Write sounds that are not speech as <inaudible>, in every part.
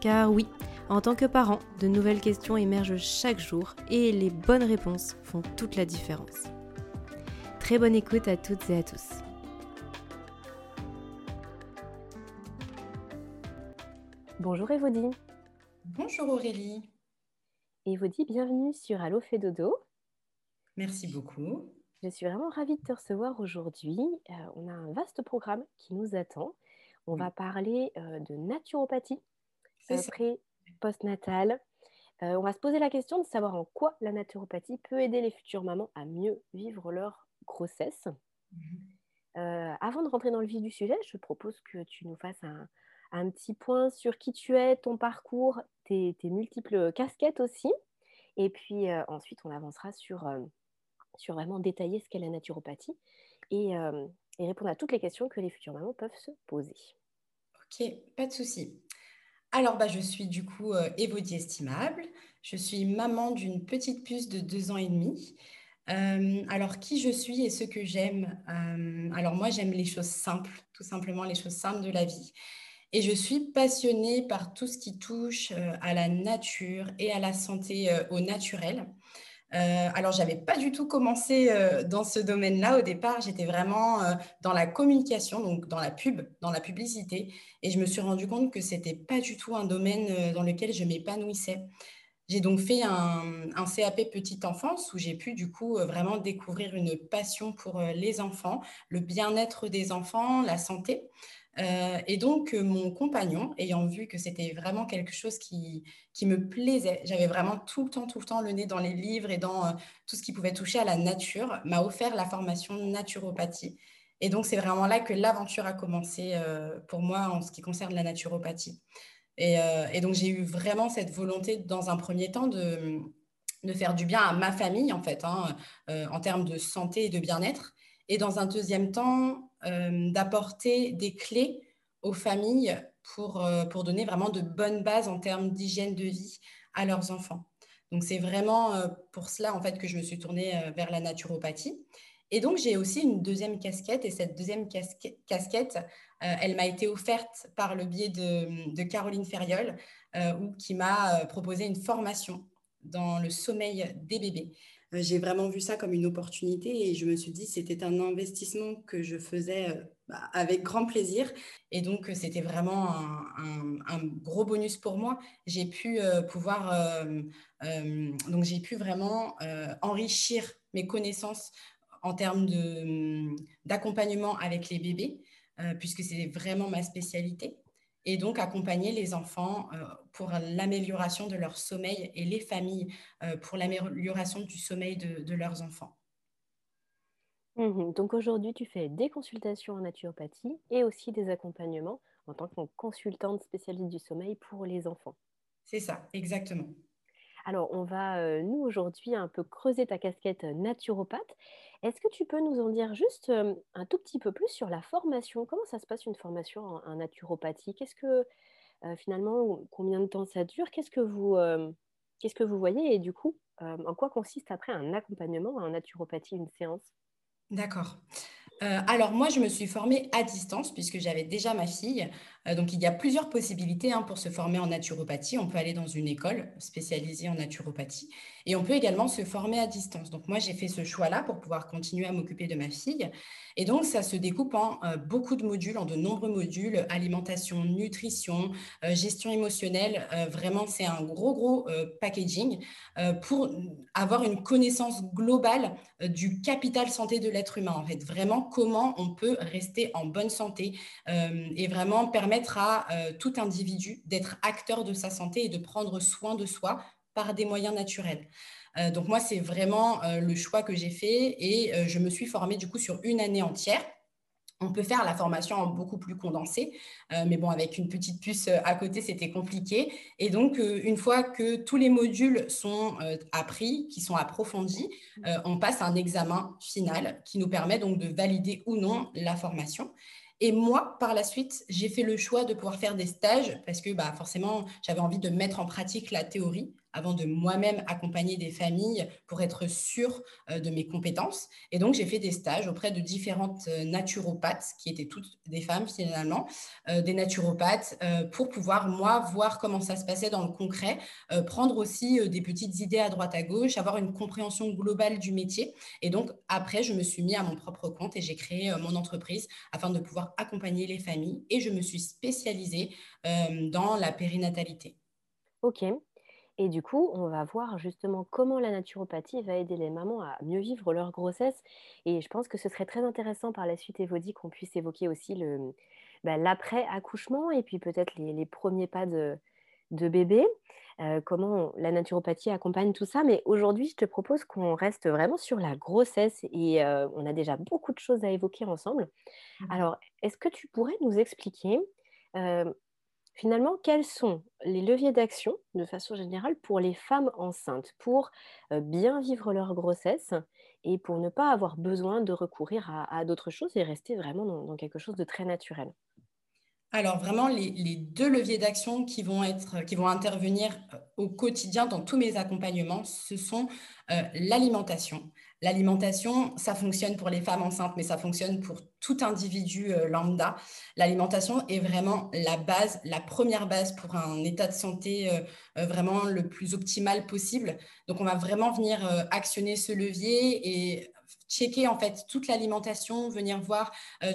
Car oui, en tant que parent, de nouvelles questions émergent chaque jour et les bonnes réponses font toute la différence. Très bonne écoute à toutes et à tous. Bonjour Evodie. Bonjour Aurélie. Evodie, bienvenue sur Allo fait dodo. Merci beaucoup. Je suis vraiment ravie de te recevoir aujourd'hui. Euh, on a un vaste programme qui nous attend. On va parler euh, de naturopathie, euh, pré postnatale. on va se poser la question de savoir en quoi la naturopathie peut aider les futures mamans à mieux vivre leur grossesse. Mhm. Euh, avant de rentrer dans le vif du sujet, je propose que tu nous fasses un, petit point sur qui tu es, ton parcours, tes, multiples casquettes aussi. Et puis euh, ensuite, on avancera sur, euh, sur vraiment détailler ce qu'est la naturopathie et, répondre à toutes les questions que les futures mamans peuvent se poser. Ok, pas de souci. Alors, bah, je suis du coup Évodie Estimable. Je suis maman d'une petite puce de deux ans et demi. Euh, alors, qui je suis et ce que j'aime euh, Alors, moi, j'aime les choses simples, tout simplement les choses simples de la vie. Et je suis passionnée par tout ce qui touche euh, à la nature et à la santé au naturel. Alors, j'avais pas du tout commencé dans ce domaine-là. Au départ, j'étais vraiment dans la communication, donc dans la pub, dans la publicité. Et je me suis rendu compte que c'était pas du tout un domaine dans lequel je m'épanouissais. J'ai donc fait un, CAP petite enfance où j'ai pu du coup euh, vraiment découvrir une passion pour euh, les enfants, le bien-être des enfants, la santé. Euh, et donc, mon compagnon, ayant vu que c'était vraiment quelque chose qui, qui me plaisait, j'avais vraiment tout le temps, tout le temps le nez dans les livres et dans tout ce qui pouvait toucher à la nature, m'a offert la formation naturopathie. Et donc, c'est vraiment là que l'aventure a commencé pour moi en ce qui concerne la naturopathie. Euh, et, donc, j'ai eu vraiment cette volonté, dans un premier temps, de, de faire du bien à ma famille, en fait, hein, euh, en termes de santé et de bien-être. Et dans un deuxième temps, euh, d'apporter des clés aux familles pour, pour donner vraiment de bonnes bases en termes d'hygiène de vie à leurs enfants. Donc, c'est vraiment pour cela, en fait, que je me suis tournée vers la naturopathie. Et donc, j'ai aussi une deuxième casquette. Et cette deuxième casquette, euh, elle m'a été offerte par le biais de, Caroline Ferriol, euh, qui m'a euh, proposé une formation dans le sommeil des bébés. J'ai vraiment vu ça comme une opportunité et je me suis dit c'était un investissement que je faisais bah, avec grand plaisir. Et donc, c'était vraiment un, gros bonus pour moi. J'ai pu pouvoir, donc j'ai pu vraiment enrichir mes connaissances en termes d'accompagnement avec les bébés, euh, puisque c'est vraiment ma spécialité. Et donc accompagner les enfants euh, pour l'amélioration de leur sommeil et les familles euh, pour l'amélioration du sommeil de, leurs enfants. Mmh donc aujourd'hui, tu fais des consultations en naturopathie et aussi des accompagnements en tant que consultante spécialiste du sommeil pour les enfants. C'est ça, exactement. Alors, on va, nous, aujourd'hui, un peu creuser ta casquette naturopathe. Est-ce que tu peux nous en dire juste un tout petit peu plus sur la formation? Comment ça se passe une formation en, naturopathie? Qu'est-ce que, finalement, combien de temps ça dure? Qu'est-ce que vous, qu'est-ce que vous voyez? Et du coup, en quoi consiste après un accompagnement en naturopathie, une séance? D'accord. alors moi, je me suis formée à distance puisque j'avais déjà ma fille. Euh, donc, il y a plusieurs possibilités hein, pour se former en naturopathie. On peut aller dans une école spécialisée en naturopathie et on peut également se former à distance. Donc, moi, j'ai fait ce choix-là pour pouvoir continuer à m'occuper de ma fille. Et donc, ça se découpe en euh, beaucoup de modules, en de nombreux modules, alimentation, nutrition, euh, gestion émotionnelle. vraiment, c'est un gros, gros packaging pour avoir une connaissance globale du capital santé de l'être humain. En fait, vraiment, comment on peut rester en bonne santé et vraiment permettre permettre à euh, tout individu d'être acteur de sa santé et de prendre soin de soi par des moyens naturels. Euh, donc moi, c'est vraiment euh, le choix que j'ai fait et je me suis formée du coup sur une année entière. On peut faire la formation en beaucoup plus condensée, mais bon, avec une petite puce à côté, c'était compliqué. Et donc, une fois que tous les modules sont appris, qui sont approfondis, on passe un examen final qui nous permet donc de valider ou non la formation. Et moi, par la suite, j'ai fait le choix de pouvoir faire des stages parce que bah, forcément, j'avais envie de mettre en pratique la théorie avant de moi-même accompagner des familles pour être sûre euh, de mes compétences. Et donc, j'ai fait des stages auprès de différentes euh, naturopathes, qui étaient toutes des femmes finalement, euh, des naturopathes, pour pouvoir, moi, voir comment ça se passait dans le concret, prendre aussi des petites idées à droite à gauche, avoir une compréhension globale du métier. Et donc, après, je me suis mis à mon propre compte et j'ai créé mon entreprise afin de pouvoir accompagner les familles. Et je me suis spécialisée dans la périnatalité. Ok. Et du coup, on va voir justement comment la naturopathie va aider les mamans à mieux vivre leur grossesse. Et je pense que ce serait très intéressant par la suite, Evody, qu'on puisse évoquer aussi le, bah, l'après-accouchement et puis peut-être les, premiers pas de, bébé, euh, comment la naturopathie accompagne tout ça. Mais aujourd'hui, je te propose qu'on reste vraiment sur la grossesse et euh, on a déjà beaucoup de choses à évoquer ensemble. Mmh. Alors, est-ce que tu pourrais nous expliquer euh, finalement, quels sont les leviers d'action de façon générale pour les femmes enceintes, pour bien vivre leur grossesse et pour ne pas avoir besoin de recourir à, d'autres choses et rester vraiment dans, quelque chose de très naturel? Alors vraiment, les, deux leviers d'action qui vont qui vont intervenir au quotidien dans tous mes accompagnements, ce sont l'alimentation. L'alimentation, ça fonctionne pour les femmes enceintes, mais ça fonctionne pour tout individu euh, lambda. L'alimentation est vraiment la base, la première base pour un état de santé euh, euh, vraiment le plus optimal possible. Donc, on va vraiment venir actionner ce levier et checker en fait toute l'alimentation, venir voir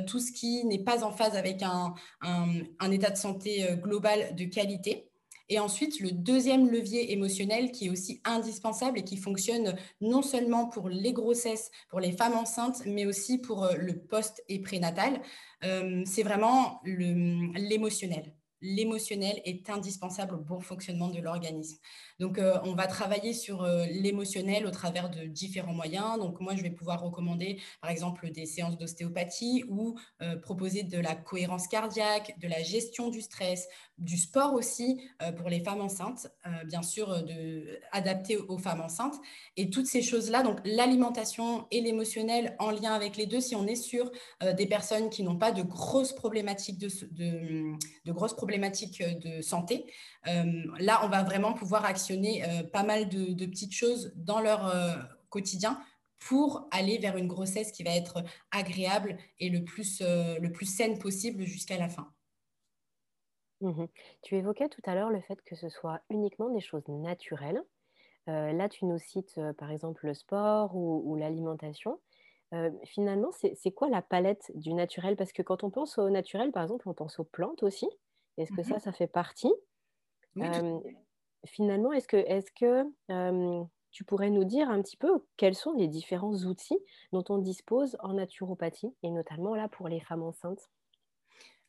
tout ce qui n'est pas en phase avec un état de santé global de qualité. Et ensuite, le deuxième levier émotionnel qui est aussi indispensable et qui fonctionne non seulement pour les grossesses, pour les femmes enceintes, mais aussi pour euh, le post et prénatal, euh, c'est vraiment l'émotionnel l'émotionnel est indispensable au bon fonctionnement de l'organisme. Donc, euh, on va travailler sur euh, l'émotionnel au travers de différents moyens. Donc, moi, je vais pouvoir recommander, par exemple, des séances d'ostéopathie ou euh, proposer de la cohérence cardiaque, de la gestion du stress, du sport aussi pour les femmes enceintes, bien sûr, de, aux femmes enceintes. Et toutes ces choses-là, donc l'alimentation et l'émotionnel en lien avec les deux, si on est sur des personnes qui n'ont pas de grosses problématiques de, grosses problématiques de santé. Là, on va vraiment pouvoir actionner euh, pas mal de, petites choses dans leur quotidien pour aller vers une grossesse qui va être agréable et le plus, le plus saine possible jusqu'à la fin. Mmh tu évoquais tout à l'heure le fait que ce soit uniquement des choses naturelles. là, tu nous cites par exemple le sport ou, l'alimentation. finalement, c'est quoi la palette du naturel? Parce que quand on pense au naturel, par exemple, on pense aux plantes aussi. Est-ce que ça, mmh ça fait partie? Finalement, est-ce que, est que tu pourrais nous dire un petit peu quels sont les différents outils dont on dispose en naturopathie, et notamment là pour les femmes enceintes?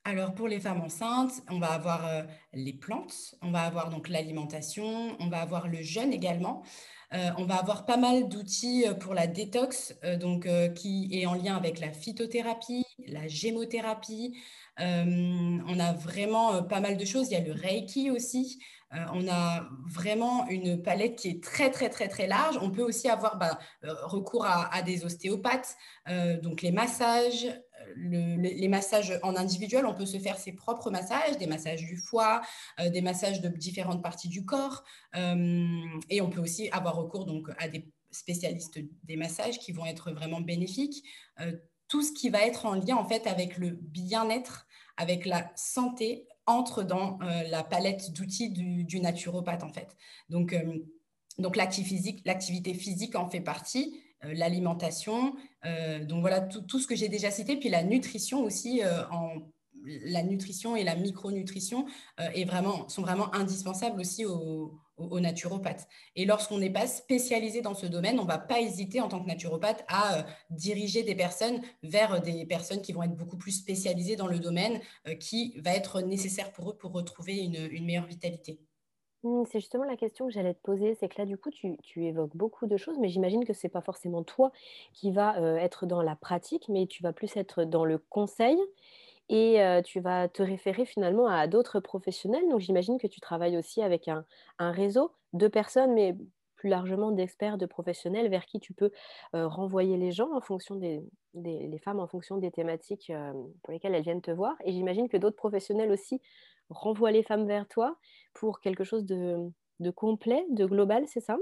Alors pour les femmes enceintes, on va avoir les plantes, on va avoir donc l'alimentation, on va avoir le jeûne également. on va avoir pas mal d'outils pour la détox, donc qui est en lien avec la phytothérapie, la gémothérapie, euh, on a vraiment euh, pas mal de choses. Il y a le Reiki aussi. Euh, on a vraiment une palette qui est très, très, très, très large. On peut aussi avoir bah, recours à, des ostéopathes, donc les massages, les massages en individuel, on peut se faire ses propres massages, des massages du foie, des massages de différentes parties du corps. et on peut aussi avoir recours à des spécialistes des massages qui vont être vraiment bénéfiques tout ce qui va être en lien en fait avec le bien-être, avec la santé entre dans la palette d'outils du, naturopathe en fait. Donc, donc l'activité physique en fait partie, l'alimentation, donc voilà tout, tout, ce que j'ai déjà cité, puis la nutrition aussi en la nutrition et la micronutrition euh, sont vraiment indispensables aussi aux, naturopathes. Et lorsqu'on n'est pas spécialisé dans ce domaine, on ne va pas hésiter en tant que naturopathe à euh, diriger des personnes vers des personnes qui vont être beaucoup plus spécialisées dans le domaine, euh, qui va être nécessaire pour eux pour retrouver une, meilleure vitalité. Mmh, c'est justement la question que j'allais te poser, c'est que là, du coup, tu, évoques beaucoup de choses, mais j'imagine que ce n'est pas forcément toi qui va être dans la pratique, mais tu vas plus être dans le conseil et tu vas te référer finalement à d'autres professionnels. Donc j'imagine que tu travailles aussi avec un, réseau de personnes, mais plus largement d'experts, de professionnels vers qui tu peux renvoyer les gens en fonction des, les femmes en fonction des thématiques pour lesquelles elles viennent te voir. Et j'imagine que d'autres professionnels aussi renvoient les femmes vers toi pour quelque chose de, de complet, de global, c'est ça?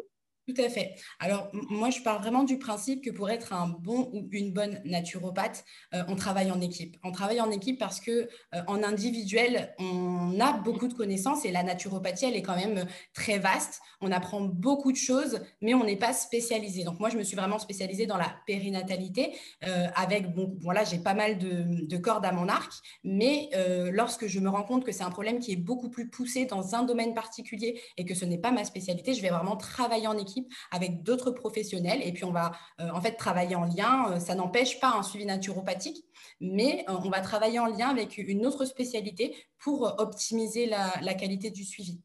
Tout à fait. Alors, moi, je pars vraiment du principe que pour être un bon ou une bonne naturopathe, euh, on travaille en équipe. On travaille en équipe parce que euh, en individuel, on a beaucoup de connaissances et la naturopathie, elle est quand même très vaste. On apprend beaucoup de choses, mais on n'est pas spécialisé. Donc, moi, je me suis vraiment spécialisée dans la périnatalité euh, avec, bon, voilà, j'ai pas mal de, cordes à mon arc, mais lorsque je me rends compte que c'est un problème qui est beaucoup plus poussé dans un domaine particulier et que ce n'est pas ma spécialité, je vais vraiment travailler en équipe avec d'autres professionnels. Et puis, on va euh, en fait travailler en lien. Euh, ça n'empêche pas un suivi naturopathique, mais euh, on va travailler en lien avec une autre spécialité pour optimiser la, qualité du suivi.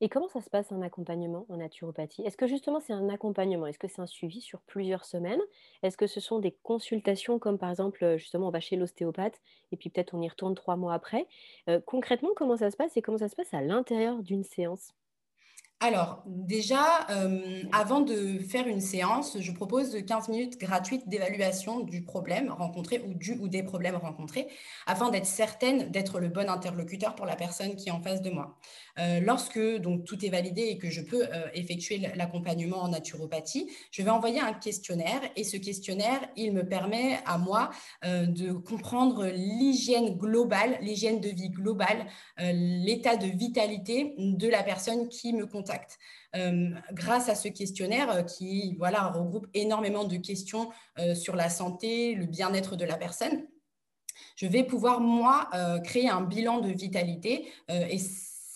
Et comment ça se passe un accompagnement en naturopathie? Est-ce que justement c'est un accompagnement? Est-ce que c'est un suivi sur plusieurs semaines? Est-ce que ce sont des consultations comme par exemple justement on va chez l'ostéopathe et puis peut-être on y retourne trois mois après? Concrètement comment ça se passe et comment ça se passe à l'intérieur d'une séance? Alors, déjà, euh, avant de faire une séance, je propose 15 minutes gratuites d'évaluation du problème rencontré ou du ou des problèmes rencontrés, afin d'être certaine d'être le bon interlocuteur pour la personne qui est en face de moi. Euh, lorsque donc tout est validé et que je peux euh, effectuer l'accompagnement en naturopathie, je vais envoyer un questionnaire et ce questionnaire, il me permet à moi de comprendre l'hygiène globale, l'hygiène de vie globale, l'état de vitalité de la personne qui me contacte. Euh, grâce à ce questionnaire euh, qui voilà, regroupe énormément de questions euh, sur la santé, le bien-être de la personne, je vais pouvoir, moi, créer un bilan de vitalité et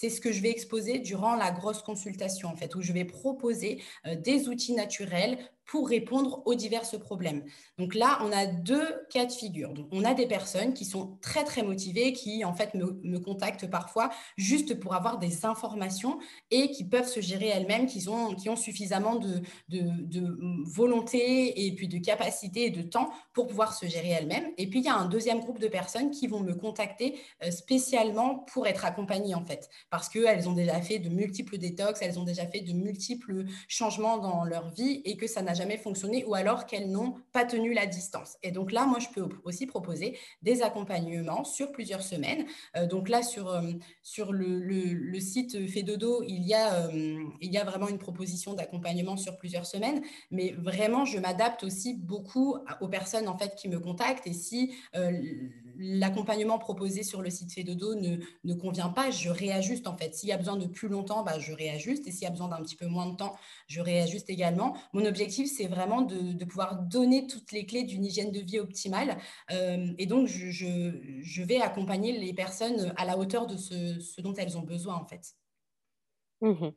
c'est ce que je vais exposer durant la grosse consultation, en fait, où je vais proposer des outils naturels pour répondre aux divers problèmes. Donc là, on a deux cas de figure. Donc, on a des personnes qui sont très, très motivées, qui en fait me, contactent parfois juste pour avoir des informations et qui peuvent se gérer elles-mêmes, qui ont, suffisamment de, de, volonté et puis de capacité et de temps pour pouvoir se gérer elles-mêmes. Et puis, il y a un deuxième groupe de personnes qui vont me contacter euh, spécialement pour être accompagnées, en fait, parce qu'elles ont déjà fait de multiples détox, elles ont déjà fait de multiples changements dans leur vie et que ça n'a jamais fonctionné ou alors qu'elles n'ont pas tenu la distance. Et donc là, moi, je peux aussi proposer des accompagnements sur plusieurs semaines. Euh, donc là, sur, euh, sur le, le, site Fedodo, il y, a, euh, il y a vraiment une proposition d'accompagnement sur plusieurs semaines, mais vraiment, je m'adapte aussi beaucoup aux personnes en fait qui me contactent et si l'accompagnement proposé sur le site Fedodo ne, ne convient pas, je réajuste en fait. S'il y a besoin de plus longtemps, bah, je réajuste et s'il y a besoin d'un petit peu moins de temps, je réajuste également. Mon objectif, c'est vraiment de, pouvoir donner toutes les clés d'une hygiène de vie optimale. Euh, et donc, je, vais accompagner les personnes à la hauteur de ce, dont elles ont besoin, en fait. Mmh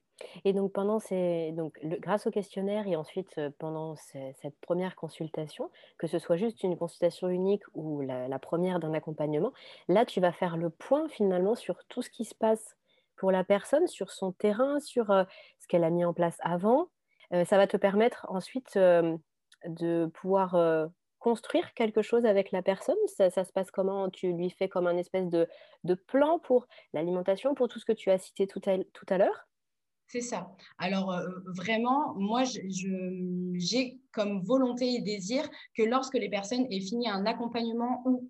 et donc, pendant ces, donc grâce au questionnaire et ensuite euh, pendant cette première consultation, que ce soit juste une consultation unique ou la, première d'un accompagnement, là, tu vas faire le point finalement sur tout ce qui se passe pour la personne, sur son terrain, sur euh, ce qu'elle a mis en place avant, ça va te permettre ensuite euh, de pouvoir euh, construire quelque chose avec la personne. Ça, se passe comment? Tu lui fais comme un espèce de, plan pour l'alimentation, pour tout ce que tu as cité tout à, l'heure? C'est ça. Alors, vraiment, moi, j'ai comme volonté et désir que lorsque les personnes aient fini un accompagnement ou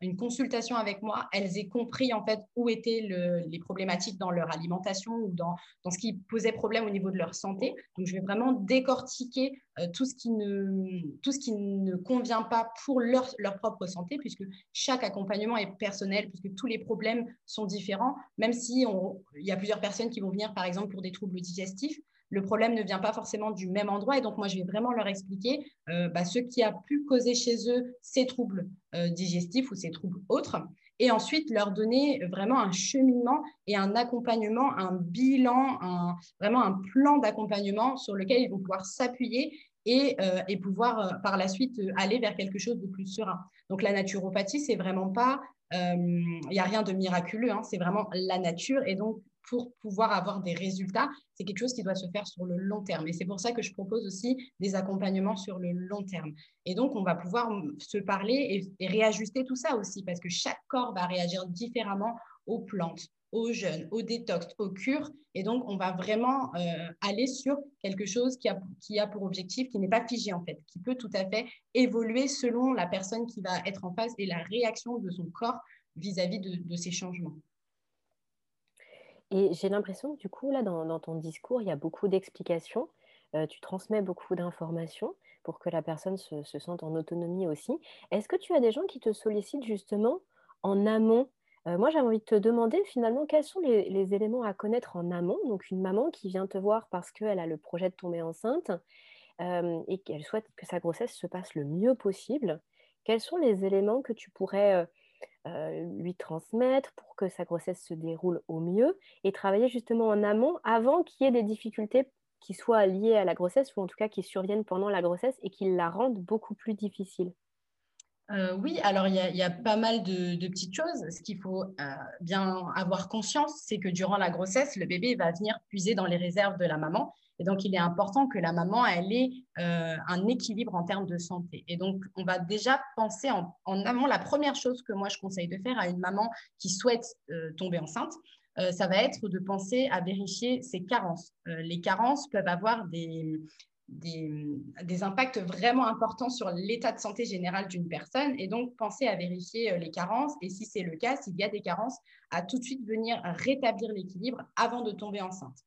une consultation avec moi, elles aient compris en fait où étaient les problématiques dans leur alimentation ou dans, ce qui posait problème au niveau de leur santé. Donc, je vais vraiment décortiquer euh, tout, ce qui ne, convient pas pour leur, leur propre santé, puisque chaque accompagnement est personnel, puisque tous les problèmes sont différents, même si il y a plusieurs personnes qui vont venir, par exemple, pour des troubles digestifs le problème ne vient pas forcément du même endroit. Et donc, moi, je vais vraiment leur expliquer euh, bah, ce qui a pu causer chez eux ces troubles euh, digestifs ou ces troubles autres. Et ensuite, leur donner vraiment un cheminement et un accompagnement, un bilan, vraiment un plan d'accompagnement sur lequel ils vont pouvoir s'appuyer et, euh, pouvoir par la suite aller vers quelque chose de plus serein. Donc, la naturopathie, c'est vraiment pas, il n'y a rien de miraculeux, hein, c'est vraiment la nature. Et donc, pour pouvoir avoir des résultats, c'est quelque chose qui doit se faire sur le long terme. Et c'est pour ça que je propose aussi des accompagnements sur le long terme. Et donc, on va pouvoir se parler et, réajuster tout ça aussi, parce que chaque corps va réagir différemment aux plantes, aux jeunes, aux détox, aux cures. Et donc, on va vraiment euh, aller sur quelque chose qui a, qui a pour objectif, qui n'est pas figé en fait, qui peut tout à fait évoluer selon la personne qui va être en face et la réaction de son corps vis-à-vis de ces changements. Et j'ai l'impression que du coup, là, dans, ton discours, il y a beaucoup d'explications. Euh, tu transmets beaucoup d'informations pour que la personne se, sente en autonomie aussi. Est-ce que tu as des gens qui te sollicitent justement en amont? Euh, Moi, j'avais envie de te demander finalement quels sont les, éléments à connaître en amont? Donc, une maman qui vient te voir parce qu'elle a le projet de tomber enceinte euh, et qu'elle souhaite que sa grossesse se passe le mieux possible. Quels sont les éléments que tu pourrais euh, lui transmettre pour que sa grossesse se déroule au mieux et travailler justement en amont avant qu'il y ait des difficultés qui soient liées à la grossesse ou en tout cas qui surviennent pendant la grossesse et qui la rendent beaucoup plus difficile. Euh, oui, alors il y, a pas mal de, petites choses. Ce qu'il faut euh, bien avoir conscience, c'est que durant la grossesse, le bébé va venir puiser dans les réserves de la maman et donc, il est important que la maman, ait euh, un équilibre en termes de santé. Et donc, on va déjà penser en, amont. La première chose que moi, je conseille de faire à une maman qui souhaite tomber enceinte, ça va être de penser à vérifier ses carences. les carences peuvent avoir des, des, impacts vraiment importants sur l'état de santé général d'une personne. Et donc, pensez à vérifier les carences. Et si c'est le cas, s'il y a des carences, à tout de suite venir rétablir l'équilibre avant de tomber enceinte.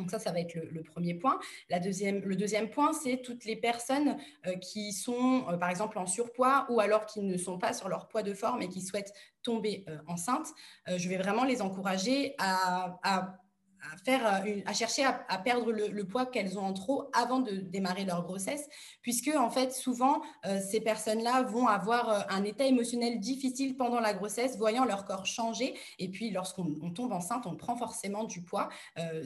Donc ça, ça va être le, premier point. Le deuxième point, c'est toutes les personnes euh, qui sont, euh, par exemple, en surpoids ou alors qui ne sont pas sur leur poids de forme et qui souhaitent tomber euh, enceinte. je vais vraiment les encourager à, euh, à chercher à, perdre le, poids qu'elles ont en trop avant de démarrer leur grossesse, puisque en fait souvent euh, ces personnes-là vont avoir euh, un état émotionnel difficile pendant la grossesse, voyant leur corps changer, et puis lorsqu'on tombe enceinte, on prend forcément du poids.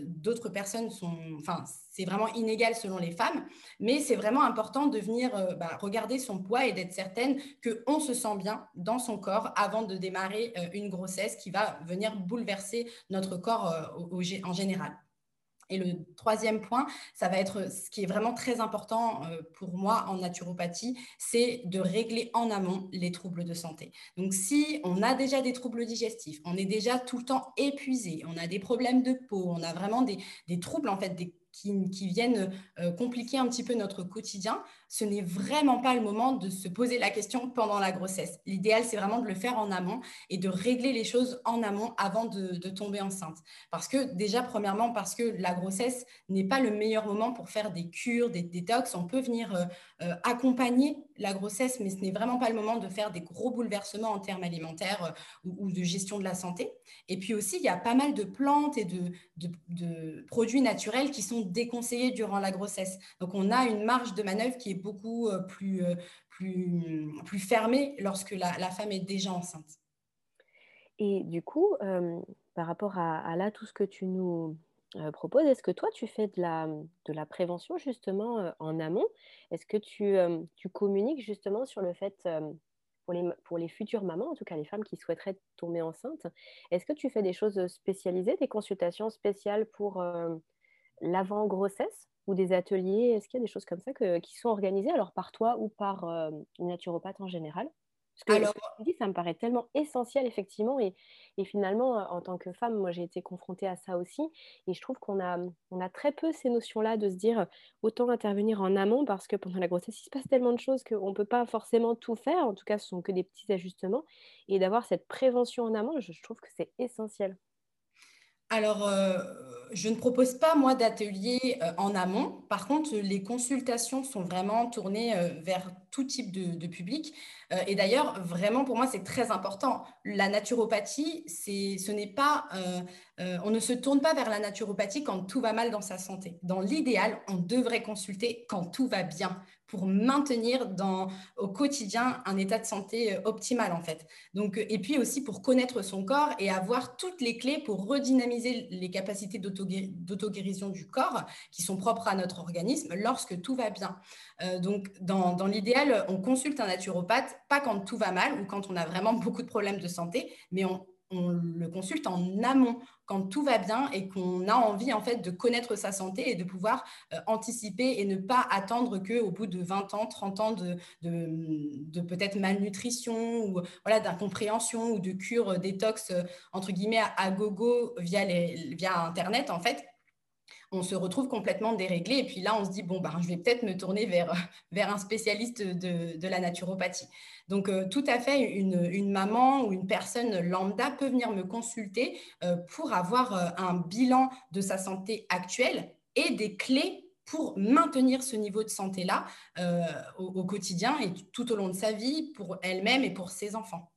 D'autres personnes sont, enfin c'est vraiment inégal selon les femmes, mais c'est vraiment important de venir bah, regarder son poids et d'être certaine qu'on se sent bien dans son corps avant de démarrer une grossesse qui va venir bouleverser notre corps au, en général. Et le troisième point, ça va être ce qui est vraiment très important euh, pour moi en naturopathie, c'est de régler en amont les troubles de santé. Donc si on a déjà des troubles digestifs, on est déjà tout le temps épuisé, on a des problèmes de peau, on a vraiment des, troubles en fait, qui, viennent euh, compliquer un petit peu notre quotidien, ce n'est vraiment pas le moment de se poser la question pendant la grossesse. L'idéal, c'est vraiment de le faire en amont et de régler les choses en amont avant de, tomber enceinte. Parce que déjà, premièrement, parce que la grossesse n'est pas le meilleur moment pour faire des cures, des détox. On peut venir euh, euh, accompagner la grossesse, mais ce n'est vraiment pas le moment de faire des gros bouleversements en termes alimentaires ou, de gestion de la santé. Et puis aussi, il y a pas mal de plantes et de, produits naturels qui sont déconseillé durant la grossesse. Donc, on a une marge de manœuvre qui est beaucoup euh, plus, euh, plus, plus fermée lorsque la, femme est déjà enceinte. Et du coup, euh, par rapport à, là, tout ce que tu nous proposes, est-ce que toi, tu fais de la, de la prévention justement en amont? Est-ce que tu, tu, communiques justement sur le fait pour les, pour les, futures mamans, en tout cas les femmes qui souhaiteraient tomber enceintes, est-ce que tu fais des choses spécialisées, des consultations spéciales pour, l'avant-grossesse ou des ateliers? Est-ce qu'il y a des choses comme ça qui sont organisées alors par toi ou par euh, une naturopathe en général? Parce que Alors, ce ça me paraît tellement essentiel, effectivement. Et, finalement, en tant que femme, moi, j'ai été confrontée à ça aussi. Et je trouve qu'on a, on a très peu ces notions-là de se dire autant intervenir en amont parce que pendant la grossesse, il se passe tellement de choses qu'on ne peut pas forcément tout faire. En tout cas, ce sont que des petits ajustements. Et d'avoir cette prévention en amont, je trouve que c'est essentiel. Alors, euh, je ne propose pas, moi, d'atelier euh, en amont. Par contre, les consultations sont vraiment tournées euh, vers tout type de, public. et d'ailleurs, vraiment, pour moi, c'est très important. La naturopathie, ce n'est pas... on ne se tourne pas vers la naturopathie quand tout va mal dans sa santé. Dans l'idéal, on devrait consulter quand tout va bien pour maintenir dans, au quotidien un état de santé euh, optimal en fait. Euh, et puis aussi pour connaître son corps et avoir toutes les clés pour redynamiser les capacités d'auto-guérison du corps qui sont propres à notre organisme lorsque tout va bien. Euh, donc dans l'idéal, on consulte un naturopathe, pas quand tout va mal ou quand on a vraiment beaucoup de problèmes de santé, mais on, on le consulte en amont, quand tout va bien et qu'on a envie en fait de connaître sa santé et de pouvoir euh, anticiper et ne pas attendre qu'au bout de 20 ans, 30 ans de, peut-être malnutrition ou voilà, d'incompréhension ou de cure détox euh, entre guillemets à, gogo via, les, via Internet en fait, on se retrouve complètement déréglé. Et puis là, on se dit, bon, ben, je vais peut-être me tourner vers, <laughs> un spécialiste de, la naturopathie. Donc, euh, tout à fait, une, maman ou une personne lambda peut venir me consulter euh, pour avoir euh, un bilan de sa santé actuelle et des clés pour maintenir ce niveau de santé-là au quotidien et tout au long de sa vie pour elle-même et pour ses enfants.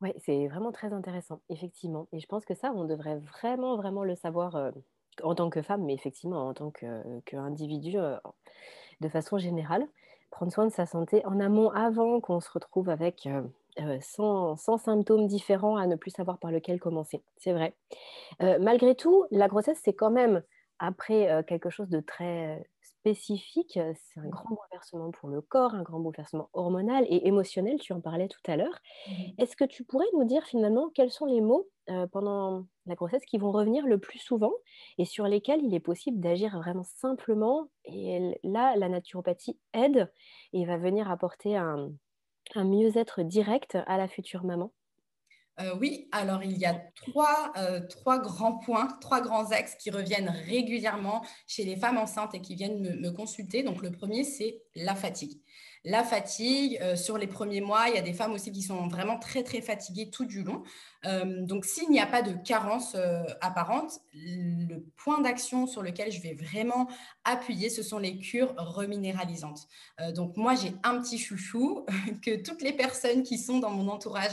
Oui, c'est vraiment très intéressant, effectivement. Et je pense que ça, on devrait vraiment, vraiment le savoir en tant que femme, mais effectivement en tant qu'individu euh, de façon générale. Prendre soin de sa santé en amont avant qu'on se retrouve avec 100, euh, symptômes différents à ne plus savoir par lequel commencer. C'est vrai. malgré tout, la grossesse, c'est quand même après quelque chose de très spécifique. C'est un grand bouleversement pour le corps, un grand bouleversement hormonal et émotionnel, tu en parlais tout à l'heure. Mmh Est-ce que tu pourrais nous dire finalement quels sont les mots pendant la grossesse qui vont revenir le plus souvent et sur lesquels il est possible d'agir vraiment simplement Et là, la naturopathie aide et va venir apporter un mieux-être direct à la future maman? Euh, oui, alors il y a trois, euh, trois, grands points, trois grands axes qui reviennent régulièrement chez les femmes enceintes et qui viennent me consulter. Donc le premier, c'est la fatigue la fatigue. Euh, sur les premiers mois, il y a des femmes aussi qui sont vraiment très, très fatiguées tout du long. Donc, s'il n'y a pas de carence apparente, le point d'action sur lequel je vais vraiment appuyer, ce sont les cures reminéralisantes. donc, moi, j'ai un petit chouchou <laughs> que toutes les personnes qui sont dans mon entourage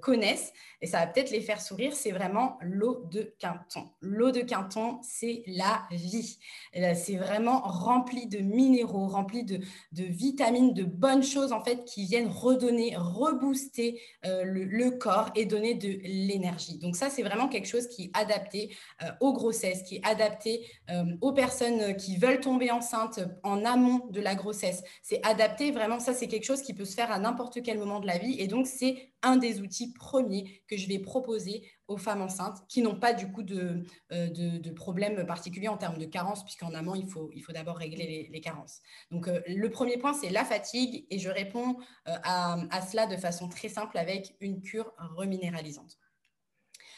connaissent et ça va peut-être les faire sourire. C'est vraiment l'eau de Quinton. L'eau de Quinton, c'est la vie. C'est vraiment rempli de minéraux, rempli de, vitamines, de bonnes choses en fait qui viennent redonner, rebooster euh, le, corps et donner de l'énergie. Donc ça, c'est vraiment quelque chose qui est adapté euh, aux grossesses, qui est adapté euh, aux personnes qui veulent tomber enceintes en amont de la grossesse. C'est adapté vraiment, ça c'est quelque chose qui peut se faire à n'importe quel moment de la vie et donc c'est un des outils premiers que je vais proposer aux femmes enceintes qui n'ont pas du coup de, euh, de, problèmes particuliers en termes de carence, puisqu'en amont, il faut, il faut d'abord régler les, carences. Donc, euh, le premier point, c'est la fatigue, et je réponds euh, à, à, cela de façon très simple avec une cure reminéralisante.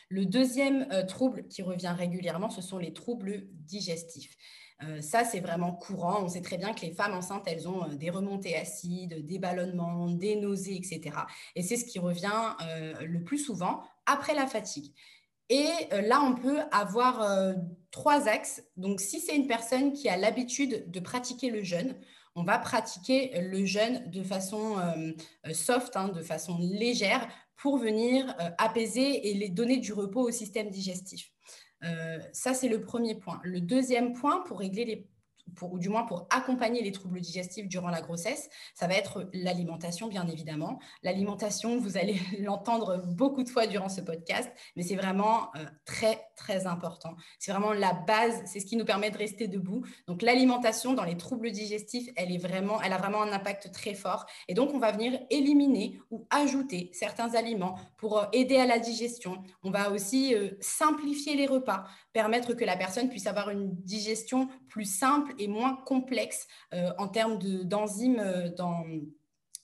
Le deuxième trouble qui revient régulièrement, ce sont les troubles digestifs. Euh, ça, c'est vraiment courant. On sait très bien que les femmes enceintes, elles ont euh, des remontées acides, des ballonnements, des nausées, etc. Et c'est ce qui revient euh, le plus souvent après la fatigue. Et là, on peut avoir trois axes. Donc, si c'est une personne qui a l'habitude de pratiquer le jeûne, on va pratiquer le jeûne de façon soft, hein, de façon légère, pour venir apaiser et les donner du repos au système digestif. Euh, ça, c'est le premier point. Le deuxième point, pour régler les ou du moins pour accompagner les troubles digestifs durant la grossesse, ça va être l'alimentation, bien évidemment. L'alimentation, vous allez <laughs> l'entendre beaucoup de fois durant ce podcast, mais c'est vraiment euh, très, très important. C'est vraiment la base, c'est ce qui nous permet de rester debout. Donc, l'alimentation dans les troubles digestifs, elle, est vraiment, elle a vraiment un impact très fort. Et donc, on va venir éliminer ou ajouter certains aliments pour euh, aider à la digestion. On va aussi euh, simplifier les repas, permettre que la personne puisse avoir une digestion plus simple et moins complexe euh, en termes d'enzymes euh, dans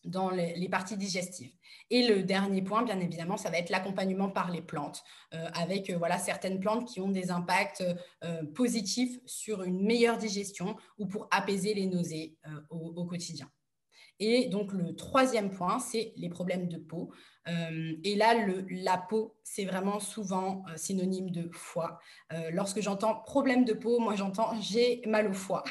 dans les, parties digestives. Et le dernier point, bien évidemment, ça va être l'accompagnement par les plantes, euh, avec voilà, certaines plantes qui ont des impacts positifs sur une meilleure digestion ou pour apaiser les nausées au, quotidien. Et donc le troisième point, c'est les problèmes de peau. Euh, et là, le, la peau, c'est vraiment souvent euh, synonyme de foie. Euh, lorsque j'entends problème de peau, moi j'entends j'ai mal au foie.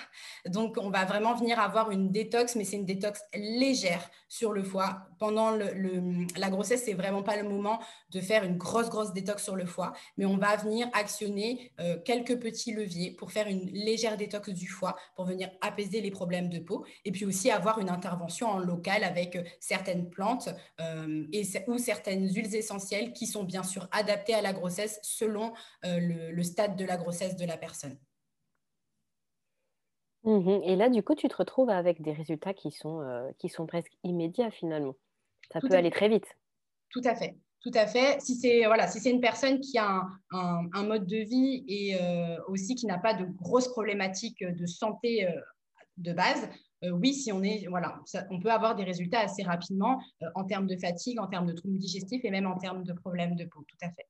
Donc on va vraiment venir avoir une détox, mais c'est une détox légère sur le foie. Pendant la grossesse, c'est vraiment pas le moment de faire une grosse, grosse détox sur le foie, mais on va venir actionner quelques petits leviers pour faire une légère détox du foie, pour venir apaiser les problèmes de peau, et puis aussi avoir une intervention en local avec certaines plantes ou certaines huiles essentielles qui sont bien sûr adaptées à la grossesse selon euh, le, stade de la grossesse de la personne. Mmh et là, du coup, tu te retrouves avec des résultats qui sont, euh, qui sont presque immédiats finalement. Ça peut aller très vite. Tout à fait. Tout à fait. Si c'est voilà, si c'est une personne qui a un, mode de vie et euh, aussi qui n'a pas de grosses problématiques de santé de base, oui, si on est, voilà, on peut avoir des résultats assez rapidement euh, en termes de fatigue, en termes de troubles digestifs et même en termes de problèmes de peau, tout à fait.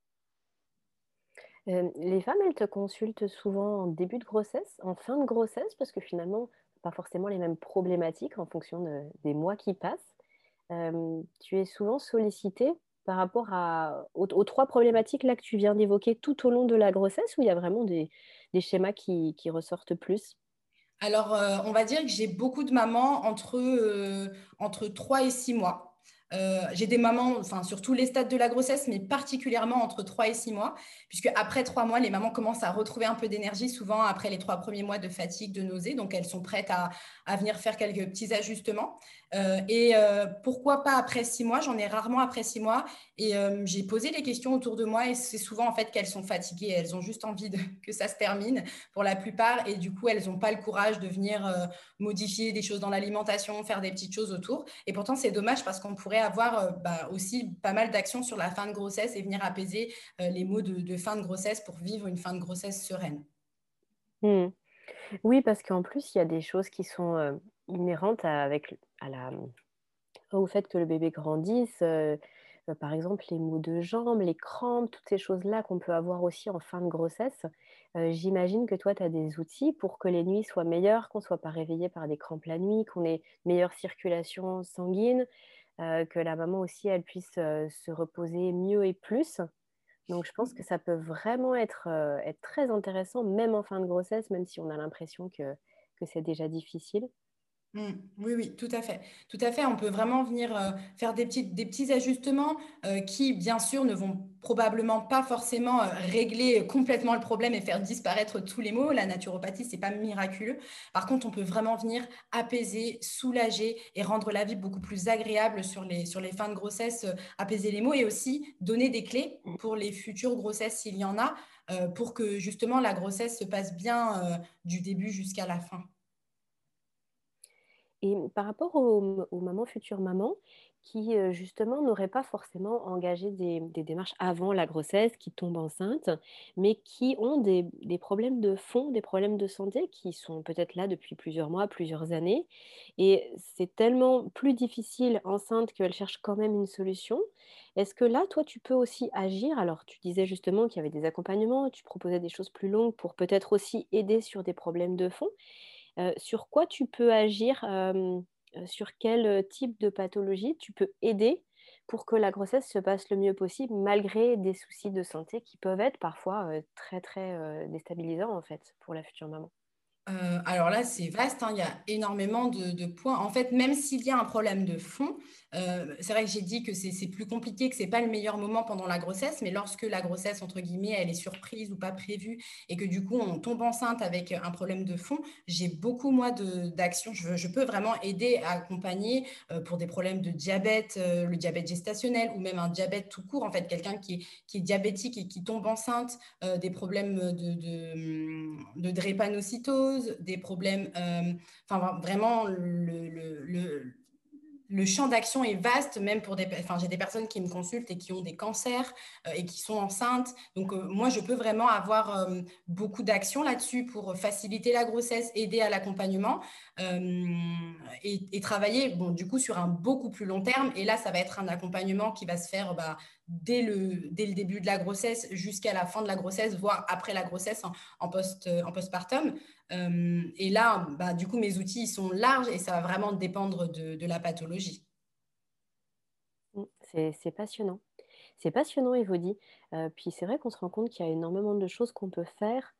Euh, les femmes, elles te consultent souvent en début de grossesse, en fin de grossesse, parce que finalement, pas forcément les mêmes problématiques en fonction des mois qui passent. tu es souvent sollicitée par rapport aux, trois problématiques là que tu viens d'évoquer tout au long de la grossesse, où il y a vraiment des, schémas qui ressortent plus? Alors, euh, on va dire que j'ai beaucoup de mamans entre, euh, entre 3 et 6 mois. Euh, j'ai des mamans, enfin, sur tous les stades de la grossesse, mais particulièrement entre 3 et 6 mois, puisque après 3 mois, les mamans commencent à retrouver un peu d'énergie, souvent après les 3 premiers mois de fatigue, de nausée. Donc, elles sont prêtes à venir faire quelques petits ajustements. Euh, et euh, pourquoi pas après 6 mois? J'en ai rarement après 6 mois. Et j'ai posé des questions autour de moi, et c'est souvent en fait qu'elles sont fatiguées. Elles ont juste envie que ça se termine pour la plupart. Et du coup, elles n'ont pas le courage de venir modifier des choses dans l'alimentation, faire des petites choses autour. Et pourtant, c'est dommage parce qu'on pourrait avoir euh, bah, aussi pas mal d'actions sur la fin de grossesse et venir apaiser euh, les maux de, fin de grossesse pour vivre une fin de grossesse sereine. Hmm. Oui, parce qu'en plus, il y a des choses qui sont euh, inhérentes avec, au fait que le bébé grandisse. par exemple, les maux de jambes, les crampes, toutes ces choses-là qu'on peut avoir aussi en fin de grossesse. J'imagine que toi, tu as des outils pour que les nuits soient meilleures, qu'on ne soit pas réveillé par des crampes la nuit, qu'on ait meilleure circulation sanguine, euh, que la maman aussi, elle puisse euh, se reposer mieux et plus. Donc, je pense que ça peut vraiment être, euh, être très intéressant, même en fin de grossesse, même si on a l'impression que, que c'est déjà difficile. Mmh. oui, oui, tout à fait. Tout à fait. On peut vraiment venir euh, faire des petits, ajustements euh, qui, bien sûr, ne vont probablement pas forcément euh, régler complètement le problème et faire disparaître tous les maux. La naturopathie, c'est pas miraculeux. Par contre, on peut vraiment venir apaiser, soulager et rendre la vie beaucoup plus agréable sur les, sur les fins de grossesse, apaiser les maux et aussi donner des clés pour les futures grossesses s'il y en a, pour que justement la grossesse se passe bien du début jusqu'à la fin. Et par rapport aux, mamans, futures mamans, qui justement n'auraient pas forcément engagé des, démarches avant la grossesse, qui tombent enceintes, mais qui ont des, problèmes de fond, des problèmes de santé qui sont peut-être là depuis plusieurs mois, plusieurs années. Et c'est tellement plus difficile enceinte qu'elles cherchent quand même une solution. Est-ce que là, toi, tu peux aussi agir? Alors, tu disais justement qu'il y avait des accompagnements, tu proposais des choses plus longues pour peut-être aussi aider sur des problèmes de fond. Euh, sur quoi tu peux agir euh, Sur quel type de pathologie tu peux aider pour que la grossesse se passe le mieux possible malgré des soucis de santé qui peuvent être parfois très très déstabilisants en fait pour la future maman? Euh, alors là, c'est vaste, hein, il y a énormément de, points. En fait, même s'il y a un problème de fond, euh, c'est vrai que j'ai dit que c'est plus compliqué, que ce n'est pas le meilleur moment pendant la grossesse, mais lorsque la grossesse, entre guillemets, elle est surprise ou pas prévue, et que du coup, on tombe enceinte avec un problème de fond, j'ai beaucoup, moi, d'actions. Je, peux vraiment aider à accompagner euh, pour des problèmes de diabète, le diabète gestationnel, ou même un diabète tout court, en fait, quelqu'un qui, est, diabétique et qui tombe enceinte, des problèmes de drépanocytose, des problèmes, euh, enfin vraiment le, le champ d'action est vaste, même pour des... Enfin, j'ai des personnes qui me consultent et qui ont des cancers euh, et qui sont enceintes. Donc, euh, moi, je peux vraiment avoir euh, beaucoup d'actions là-dessus pour faciliter la grossesse, aider à l'accompagnement et, travailler, bon, du coup, sur un beaucoup plus long terme. Et là, ça va être un accompagnement qui va se faire bah, dès, le, dès le début de la grossesse jusqu'à la fin de la grossesse, voire après la grossesse en, post, en postpartum. Euh, et là, bah, du coup, mes outils sont larges et ça va vraiment dépendre de, la pathologie. Mm, c'est passionnant. C'est passionnant, Evody. Euh, puis c'est vrai qu'on se rend compte qu'il y a énormément de choses qu'on peut faire.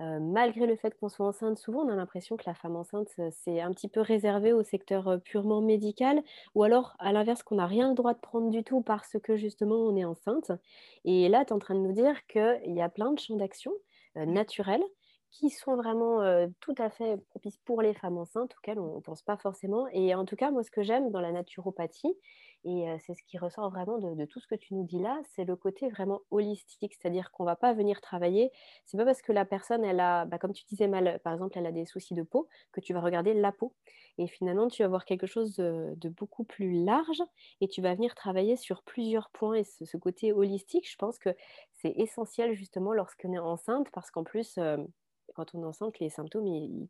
Euh, malgré le fait qu'on soit enceinte, souvent on a l'impression que la femme enceinte, c'est un petit peu réservé au secteur purement médical, ou alors à l'inverse qu'on n'a rien le droit de prendre du tout parce que justement on est enceinte. Et là, tu es en train de nous dire qu'il y a plein de champs d'action naturels qui sont vraiment tout à fait propices pour les femmes enceintes, auxquelles on ne pense pas forcément. Et en tout cas, moi, ce que j'aime dans la naturopathie, et c'est ce qui ressort vraiment de, tout ce que tu nous dis là, c'est le côté vraiment holistique, c'est-à-dire qu'on ne va pas venir travailler. C'est pas parce que la personne, elle a, bah, comme tu disais mal, par exemple, elle a des soucis de peau, que tu vas regarder la peau. Et finalement, tu vas voir quelque chose de, beaucoup plus large et tu vas venir travailler sur plusieurs points. Et ce, côté holistique, je pense que c'est essentiel justement lorsqu'on est enceinte, parce qu'en plus, quand on est enceinte, les symptômes, ils,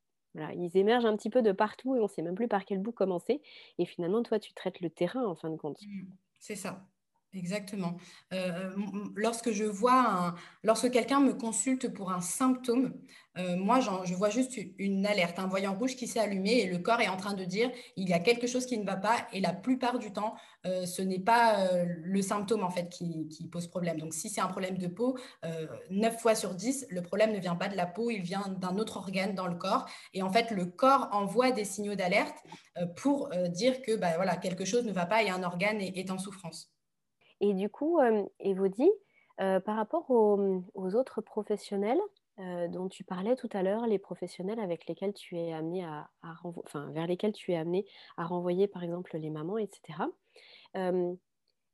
émergent un petit peu de partout et on ne sait même plus par quel bout commencer. Et finalement, toi, tu traites le terrain en fin de compte. Mmh, c'est ça. Exactement. Euh, lorsque je vois lorsque quelqu'un me consulte pour un symptôme, euh, moi je vois juste une alerte, un voyant rouge qui s'est allumé et le corps est en train de dire il y a quelque chose qui ne va pas et la plupart du temps euh, ce n'est pas le symptôme en fait qui, qui pose problème. Donc si c'est un problème de peau, 9 fois sur 10, le problème ne vient pas de la peau, il vient d'un autre organe dans le corps et en fait le corps envoie des signaux d'alerte pour dire que bah, voilà quelque chose ne va pas et un organe est en souffrance. Et du coup, euh, Evody, euh, par rapport aux, autres professionnels euh, dont tu parlais tout à l'heure, les professionnels avec lesquels tu es amené à, enfin, vers lesquels tu es amené à renvoyer par exemple les mamans, etc.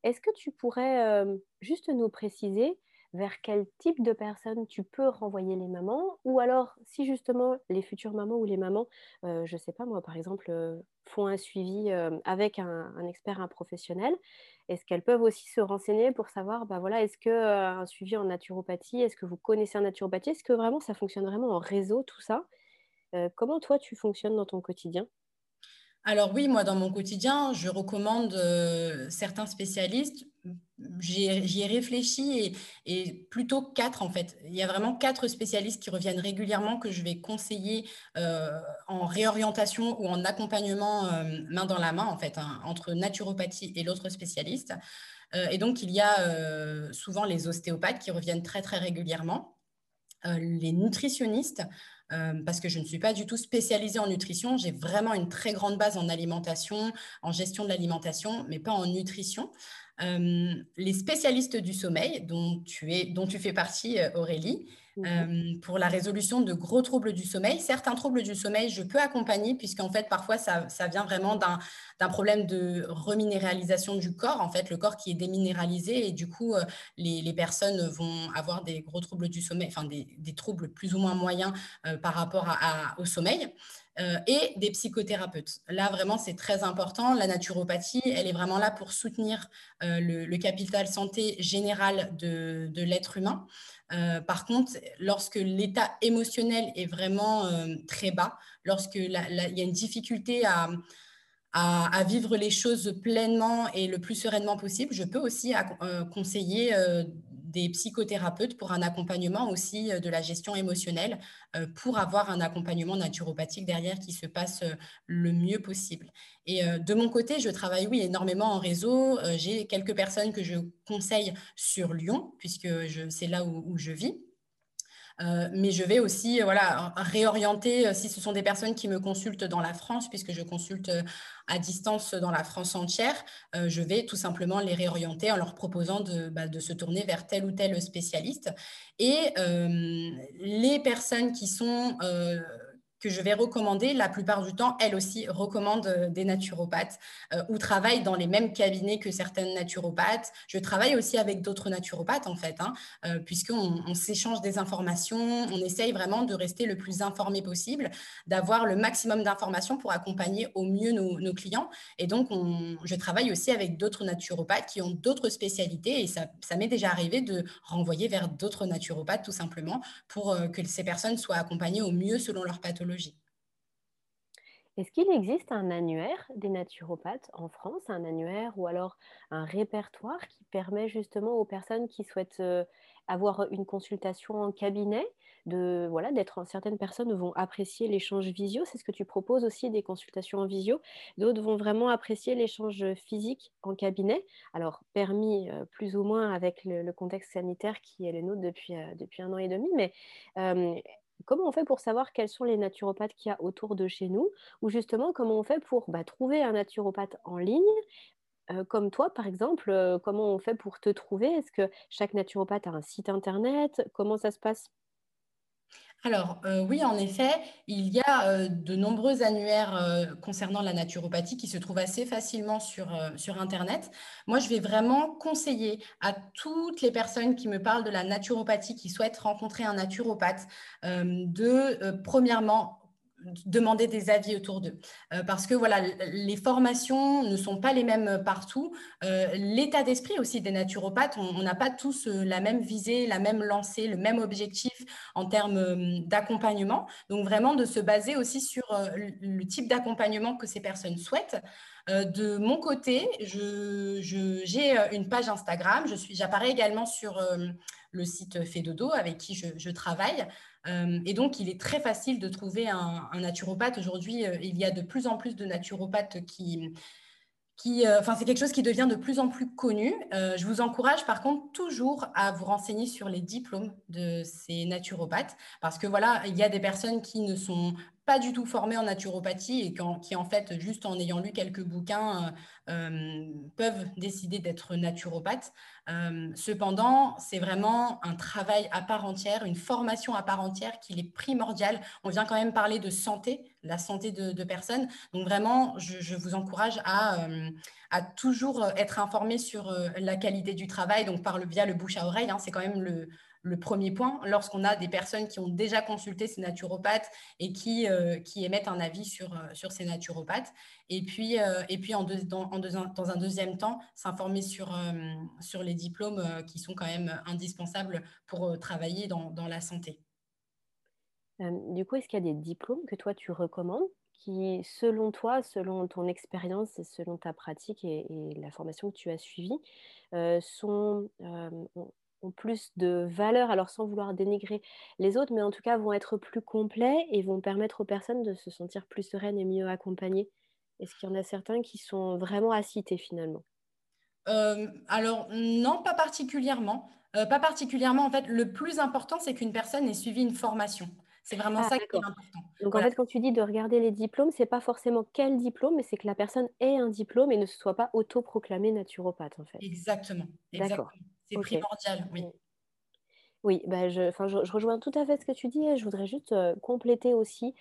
Est-ce que tu pourrais juste nous préciser vers quel type de personnes tu peux renvoyer les mamans ou alors si justement les futures mamans ou les mamans, je ne sais pas moi par exemple, font un suivi avec un, expert, un professionnel, est-ce qu'elles peuvent aussi se renseigner pour savoir, bah voilà, est-ce que un suivi en naturopathie, est-ce que vous connaissez en naturopathie, est-ce que vraiment ça fonctionne vraiment en réseau tout ça Comment toi tu fonctionnes dans ton quotidien? Alors oui, moi dans mon quotidien, je recommande certains spécialistes j'y ai, réfléchi et, plutôt quatre en fait. Il y a vraiment quatre spécialistes qui reviennent régulièrement que je vais conseiller euh, en réorientation ou en accompagnement euh, main dans la main en fait hein, entre naturopathie et l'autre spécialiste. Euh, et donc il y a souvent les ostéopathes qui reviennent très très régulièrement, les nutritionnistes. parce que je ne suis pas du tout spécialisée en nutrition. J'ai vraiment une très grande base en alimentation, en gestion de l'alimentation, mais pas en nutrition. Euh, les spécialistes du sommeil, dont tu, es, dont tu fais partie, euh, Aurélie, euh, pour la résolution de gros troubles du sommeil. Certains troubles du sommeil, je peux accompagner, puisqu'en fait, parfois, ça, vient vraiment d'un problème de reminéralisation du corps, en fait, le corps qui est déminéralisé, et du coup, les, personnes vont avoir des gros troubles du sommeil, enfin, des, troubles plus ou moins moyens par rapport au sommeil. Euh, et des psychothérapeutes. Là, vraiment, c'est très important. La naturopathie, elle est vraiment là pour soutenir euh, le, capital santé général de, l'être humain. Euh, par contre, lorsque l'état émotionnel est vraiment très bas, lorsqu'il y a une difficulté à, à, vivre les choses pleinement et le plus sereinement possible, je peux aussi conseiller des psychothérapeutes pour un accompagnement aussi euh, de la gestion émotionnelle, euh, pour avoir un accompagnement naturopathique derrière qui se passe euh, le mieux possible. Et de mon côté, je travaille, oui, énormément en réseau. J'ai quelques personnes que je conseille sur Lyon, puisque c'est là où, je vis. Mais je vais aussi voilà, réorienter, si ce sont des personnes qui me consultent dans la France, puisque je consulte à distance dans la France entière, euh, je vais tout simplement les réorienter en leur proposant de, bah, se tourner vers tel ou tel spécialiste. Et euh, les personnes qui sont... Que je vais recommander, la plupart du temps, elles aussi recommandent euh, des naturopathes euh, ou travaillent dans les mêmes cabinets que certaines naturopathes. Je travaille aussi avec d'autres naturopathes, en fait, hein, euh, puisqu'on on, s'échange des informations, on essaye vraiment de rester le plus informé possible, d'avoir le maximum d'informations pour accompagner au mieux nos, clients. Et donc, on, je travaille aussi avec d'autres naturopathes qui ont d'autres spécialités et ça m'est déjà arrivé de renvoyer vers d'autres naturopathes tout simplement pour que ces personnes soient accompagnées au mieux selon leur pathologie. Est-ce qu'il existe un annuaire des naturopathes en France, un annuaire ou alors un répertoire qui permet justement aux personnes qui souhaitent euh, avoir une consultation en cabinet de voilà d'être certaines personnes vont apprécier l'échange visio, c'est ce que tu proposes aussi des consultations en visio, d'autres vont vraiment apprécier l'échange physique en cabinet. Alors permis euh, plus ou moins avec le, contexte sanitaire qui est le nôtre depuis euh, depuis un an et demi, mais comment on fait pour savoir quels sont les naturopathes qu'il y a autour de chez nous? Ou justement, comment on fait pour bah, trouver un naturopathe en ligne? Euh, comme toi, par exemple, euh, comment on fait pour te trouver? Est-ce que chaque naturopathe a un site internet? Comment ça se passe? Alors, euh, oui, en effet, il y a euh, de nombreux annuaires euh, concernant la naturopathie qui se trouvent assez facilement sur, sur Internet. Moi, je vais vraiment conseiller à toutes les personnes qui me parlent de la naturopathie, qui souhaitent rencontrer un naturopathe, de, premièrement, demander des avis autour d'eux. Euh, parce que voilà, les formations ne sont pas les mêmes partout. Euh, l'état d'esprit aussi des naturopathes, on n'a pas tous euh, la même visée, la même lancée, le même objectif en termes d'accompagnement. Donc vraiment de se baser aussi sur le type d'accompagnement que ces personnes souhaitent. de mon côté, j'ai je, une page Instagram. J'apparais également sur le site Fedodo avec qui je travaille. Euh, et donc, il est très facile de trouver un, naturopathe. Aujourd'hui, euh, il y a de plus en plus de naturopathes qui, qui, euh, enfin, c'est quelque chose qui devient de plus en plus connu. je vous encourage par contre toujours à vous renseigner sur les diplômes de ces naturopathes parce que voilà, il y a des personnes qui ne sont pas du tout formés en naturopathie et qui, en fait, juste en ayant lu quelques bouquins, euh, euh, peuvent décider d'être naturopathes. Euh, cependant, c'est vraiment un travail à part entière, une formation à part entière qui est primordiale. On vient quand même parler de santé, la santé de, personnes. Donc vraiment, je, vous encourage à, à, toujours être informé sur la qualité du travail, donc par le, via le bouche à oreille. Hein, c'est quand même le, le premier point, lorsqu'on a des personnes qui ont déjà consulté ces naturopathes et qui, euh, qui émettent un avis sur, euh, sur ces naturopathes. Et puis, euh, et puis en dans, dans, un deuxième temps, s'informer sur, sur les diplômes qui sont quand même indispensables pour travailler dans, dans la santé. du coup, est-ce qu'il y a des diplômes que toi tu recommandes qui, selon toi, selon ton expérience et selon ta pratique et, la formation que tu as suivie, sont, plus de valeur, alors sans vouloir dénigrer les autres, mais en tout cas vont être plus complets et vont permettre aux personnes de se sentir plus sereines et mieux accompagnées. Est-ce qu'il y en a certains qui sont vraiment à citer finalement? Euh, Alors non, pas particulièrement. Euh, pas particulièrement. En fait, le plus important, c'est qu'une personne ait suivi une formation. C'est vraiment ah, ça qui est important. Donc en fait, quand tu dis de regarder les diplômes, c'est pas forcément quel diplôme, mais c'est que la personne ait un diplôme et ne se soit pas autoproclamée naturopathe en fait. Exactement. D'accord. C'est primordial, oui. Oui, bah je, je, je, rejoins tout à fait ce que tu dis et je voudrais juste compléter aussi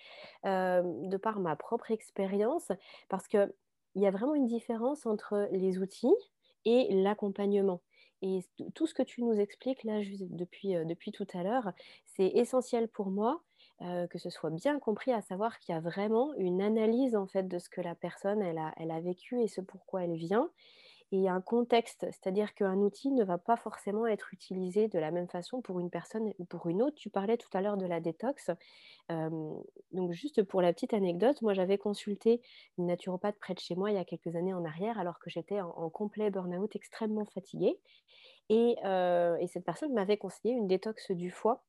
de par ma propre expérience parce qu'il y a vraiment une différence entre les outils et l'accompagnement. Et tout ce que tu nous expliques là depuis, depuis tout à l'heure, c'est essentiel pour moi que ce soit bien compris, à savoir qu'il y a vraiment une analyse en fait de ce que la personne elle a, elle a vécu et ce pourquoi elle vient et un contexte, c'est-à-dire qu'un outil ne va pas forcément être utilisé de la même façon pour une personne ou pour une autre. Tu parlais tout à l'heure de la détox. donc juste pour la petite anecdote, moi j'avais consulté une naturopathe près de chez moi il y a quelques années en arrière alors que j'étais en, complet burn-out extrêmement fatiguée. Et, cette personne m'avait conseillé une détox du foie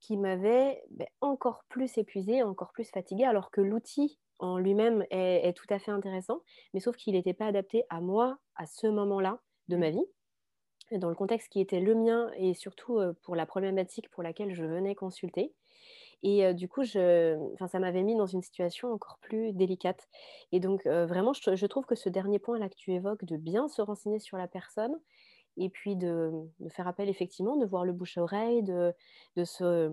qui m'avait ben, encore plus épuisée, encore plus fatiguée, alors que l'outil en lui-même est, tout à fait intéressant, mais sauf qu'il n'était pas adapté à moi à ce moment-là de ma vie, dans le contexte qui était le mien et surtout pour la problématique pour laquelle je venais consulter. Et euh, du coup, je, ça m'avait mis dans une situation encore plus délicate. Et donc, euh, vraiment, je, trouve que ce dernier point là que tu évoques, de bien se renseigner sur la personne, et puis de, faire appel effectivement, de voir le bouche à oreille, de, de se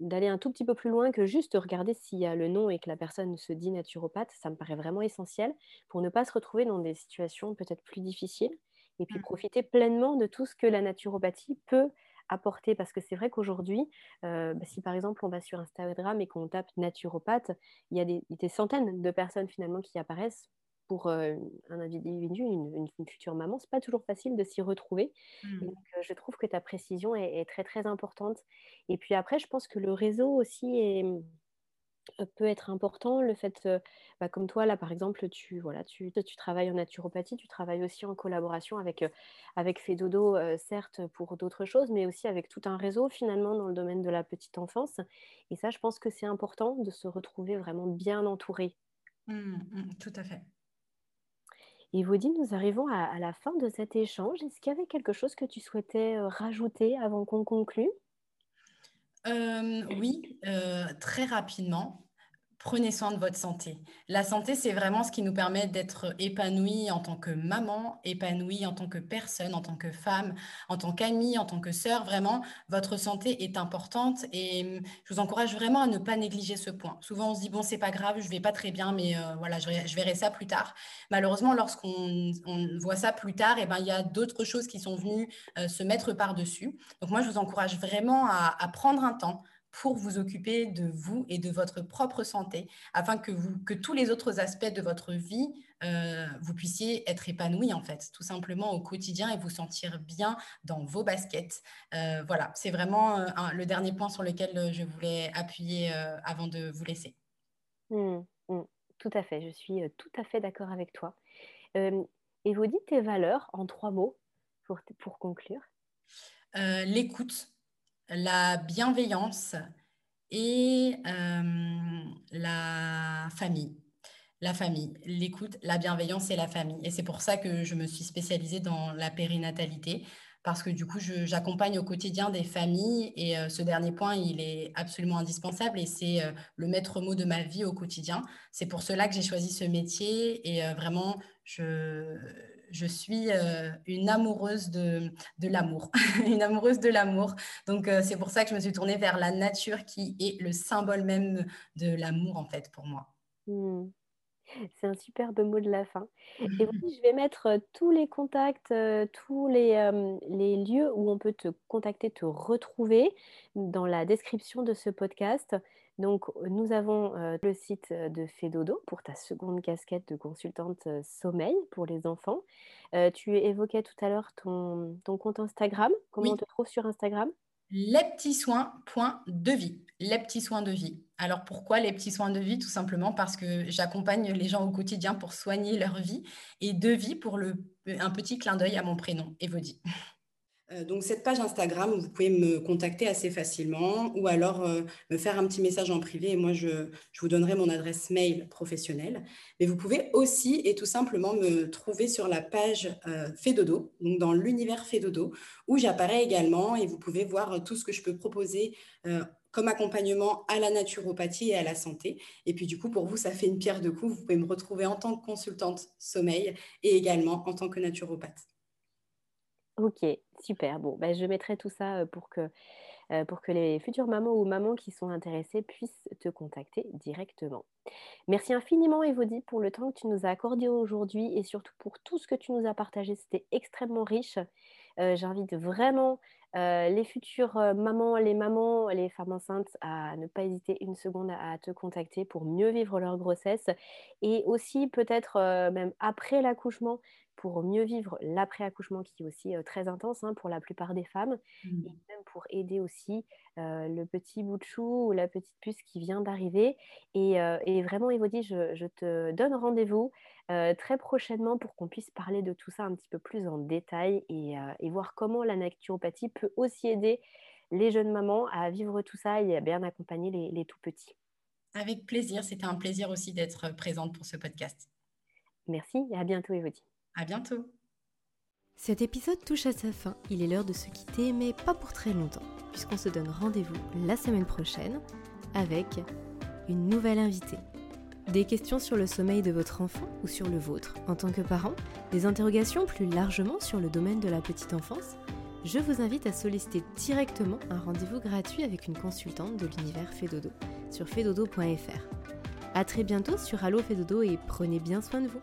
d'aller un tout petit peu plus loin que juste regarder s'il y a le nom et que la personne se dit naturopathe, ça me paraît vraiment essentiel pour ne pas se retrouver dans des situations peut-être plus difficiles et puis mmh. profiter pleinement de tout ce que la naturopathie peut apporter parce que c'est vrai qu'aujourd'hui, bah, si par exemple on va sur Instagram et qu'on tape naturopathe, il y a des, centaines de personnes finalement qui apparaissent pour un individu, une, une, future maman, c'est pas toujours facile de s'y retrouver. Mmh. Donc, je trouve que ta précision est, très très importante. Et puis après, je pense que le réseau aussi est, peut être important. Le fait, bah, comme toi, là, par exemple, tu, voilà, tu, tu travailles en naturopathie, tu travailles aussi en collaboration avec, avec Fedodo, certes, pour d'autres choses, mais aussi avec tout un réseau, finalement, dans le domaine de la petite enfance. Et ça, je pense que c'est important de se retrouver vraiment bien entouré. Mmh, mmh, tout à fait. Et nous arrivons à, la fin de cet échange. Est-ce qu'il y avait quelque chose que tu souhaitais euh, rajouter avant qu'on conclue? Euh, Oui, euh, très rapidement prenez soin de votre santé. La santé, c'est vraiment ce qui nous permet d'être épanouis en tant que maman, épanouis en tant que personne, en tant que femme, en tant qu'amie, en tant que sœur. Vraiment, votre santé est importante et hum, je vous encourage vraiment à ne pas négliger ce point. Souvent, on se dit, bon, c'est pas grave, je vais pas très bien, mais euh, voilà, je, verrai ça plus tard. Malheureusement, lorsqu'on voit ça plus tard, eh ben, il y a d'autres choses qui sont venues euh, se mettre par-dessus. Donc moi, je vous encourage vraiment à prendre un temps pour vous occuper de vous et de votre propre santé, afin que, vous, que tous les autres aspects de votre vie, euh, vous puissiez être épanoui en fait, tout simplement au quotidien et vous sentir bien dans vos baskets. Euh, voilà, c'est vraiment euh, le dernier point sur lequel je voulais appuyer avant de vous laisser. Mmh, mmh, tout à fait, je suis tout à fait d'accord avec toi. et vous dites tes valeurs en trois mots pour, pour conclure? L'écoute, la bienveillance et euh, la famille. La famille, l'écoute, la bienveillance et la famille. Et c'est pour ça que je me suis spécialisée dans la périnatalité, parce que du coup, j'accompagne au quotidien des familles et euh, ce dernier point, il est absolument indispensable et c'est euh, le maître mot de ma vie au quotidien. C'est pour cela que j'ai choisi ce métier et vraiment, je, je suis euh, une amoureuse de, l'amour, <laughs> une amoureuse de l'amour. Donc, euh, c'est pour ça que je me suis tournée vers la nature qui est le symbole même de l'amour, en fait, pour moi. Mmh. C'est un superbe mot de la fin. Et <laughs> je vais mettre euh, tous les contacts, tous les, les, lieux où on peut te contacter, te retrouver dans la description de ce podcast. Donc, nous avons le site de Fedodo pour ta seconde casquette de consultante sommeil pour les enfants. tu évoquais tout à l'heure ton, compte Instagram. Comment on te trouve sur Instagram? Les petits soins de vie. Les petits soins de vie. Alors pourquoi les petits soins de vie? Tout simplement parce que j'accompagne les gens au quotidien pour soigner leur vie et de vie pour le, un petit clin d'œil à mon prénom, Evodie. Euh, donc cette page Instagram, vous pouvez me contacter assez facilement ou alors euh, me faire un petit message en privé et moi je, vous donnerai mon adresse mail professionnelle. Mais vous pouvez aussi et tout simplement me trouver sur la page euh, Fedodo, donc dans l'univers Fedodo, où j'apparais également et vous pouvez voir tout ce que je peux proposer comme accompagnement à la naturopathie et à la santé. Et puis du coup, pour vous, ça fait une pierre de coups. Vous pouvez me retrouver en tant que consultante sommeil et également en tant que naturopathe. Ok, super. Bon, bah, je mettrai tout ça pour que, pour que les futures mamans ou mamans qui sont intéressées puissent te contacter directement. Merci infiniment, Evody, pour le temps que tu nous as accordé aujourd'hui et surtout pour tout ce que tu nous as partagé. C'était extrêmement riche. J'invite vraiment les futures mamans, les mamans, les femmes enceintes à ne pas hésiter une seconde à, te contacter pour mieux vivre leur grossesse et aussi peut-être même après l'accouchement pour mieux vivre l'après-accouchement qui est aussi très intense hein, pour la plupart des femmes mmh. et même pour aider aussi le petit bout de chou ou la petite puce qui vient d'arriver. Et, vraiment, Evody, je, je te donne rendez-vous très prochainement pour qu'on puisse parler de tout ça un petit peu plus en détail et, voir comment la naturopathie peut aussi aider les jeunes mamans à vivre tout ça et à bien accompagner les, les tout petits. Avec plaisir, c'était un plaisir aussi d'être présente pour ce podcast. Merci et à bientôt, Evody. À bientôt. Cet épisode touche à sa fin. Il est l'heure de se quitter, mais pas pour très longtemps, puisqu'on se donne rendez-vous la semaine prochaine avec une nouvelle invitée. Des questions sur le sommeil de votre enfant ou sur le vôtre en tant que parent Des interrogations plus largement sur le domaine de la petite enfance je vous invite à solliciter directement un rendez-vous gratuit avec une consultante de l'univers Fedodo sur fedodo.fr. A très bientôt sur Allo Fedodo et prenez bien soin de vous.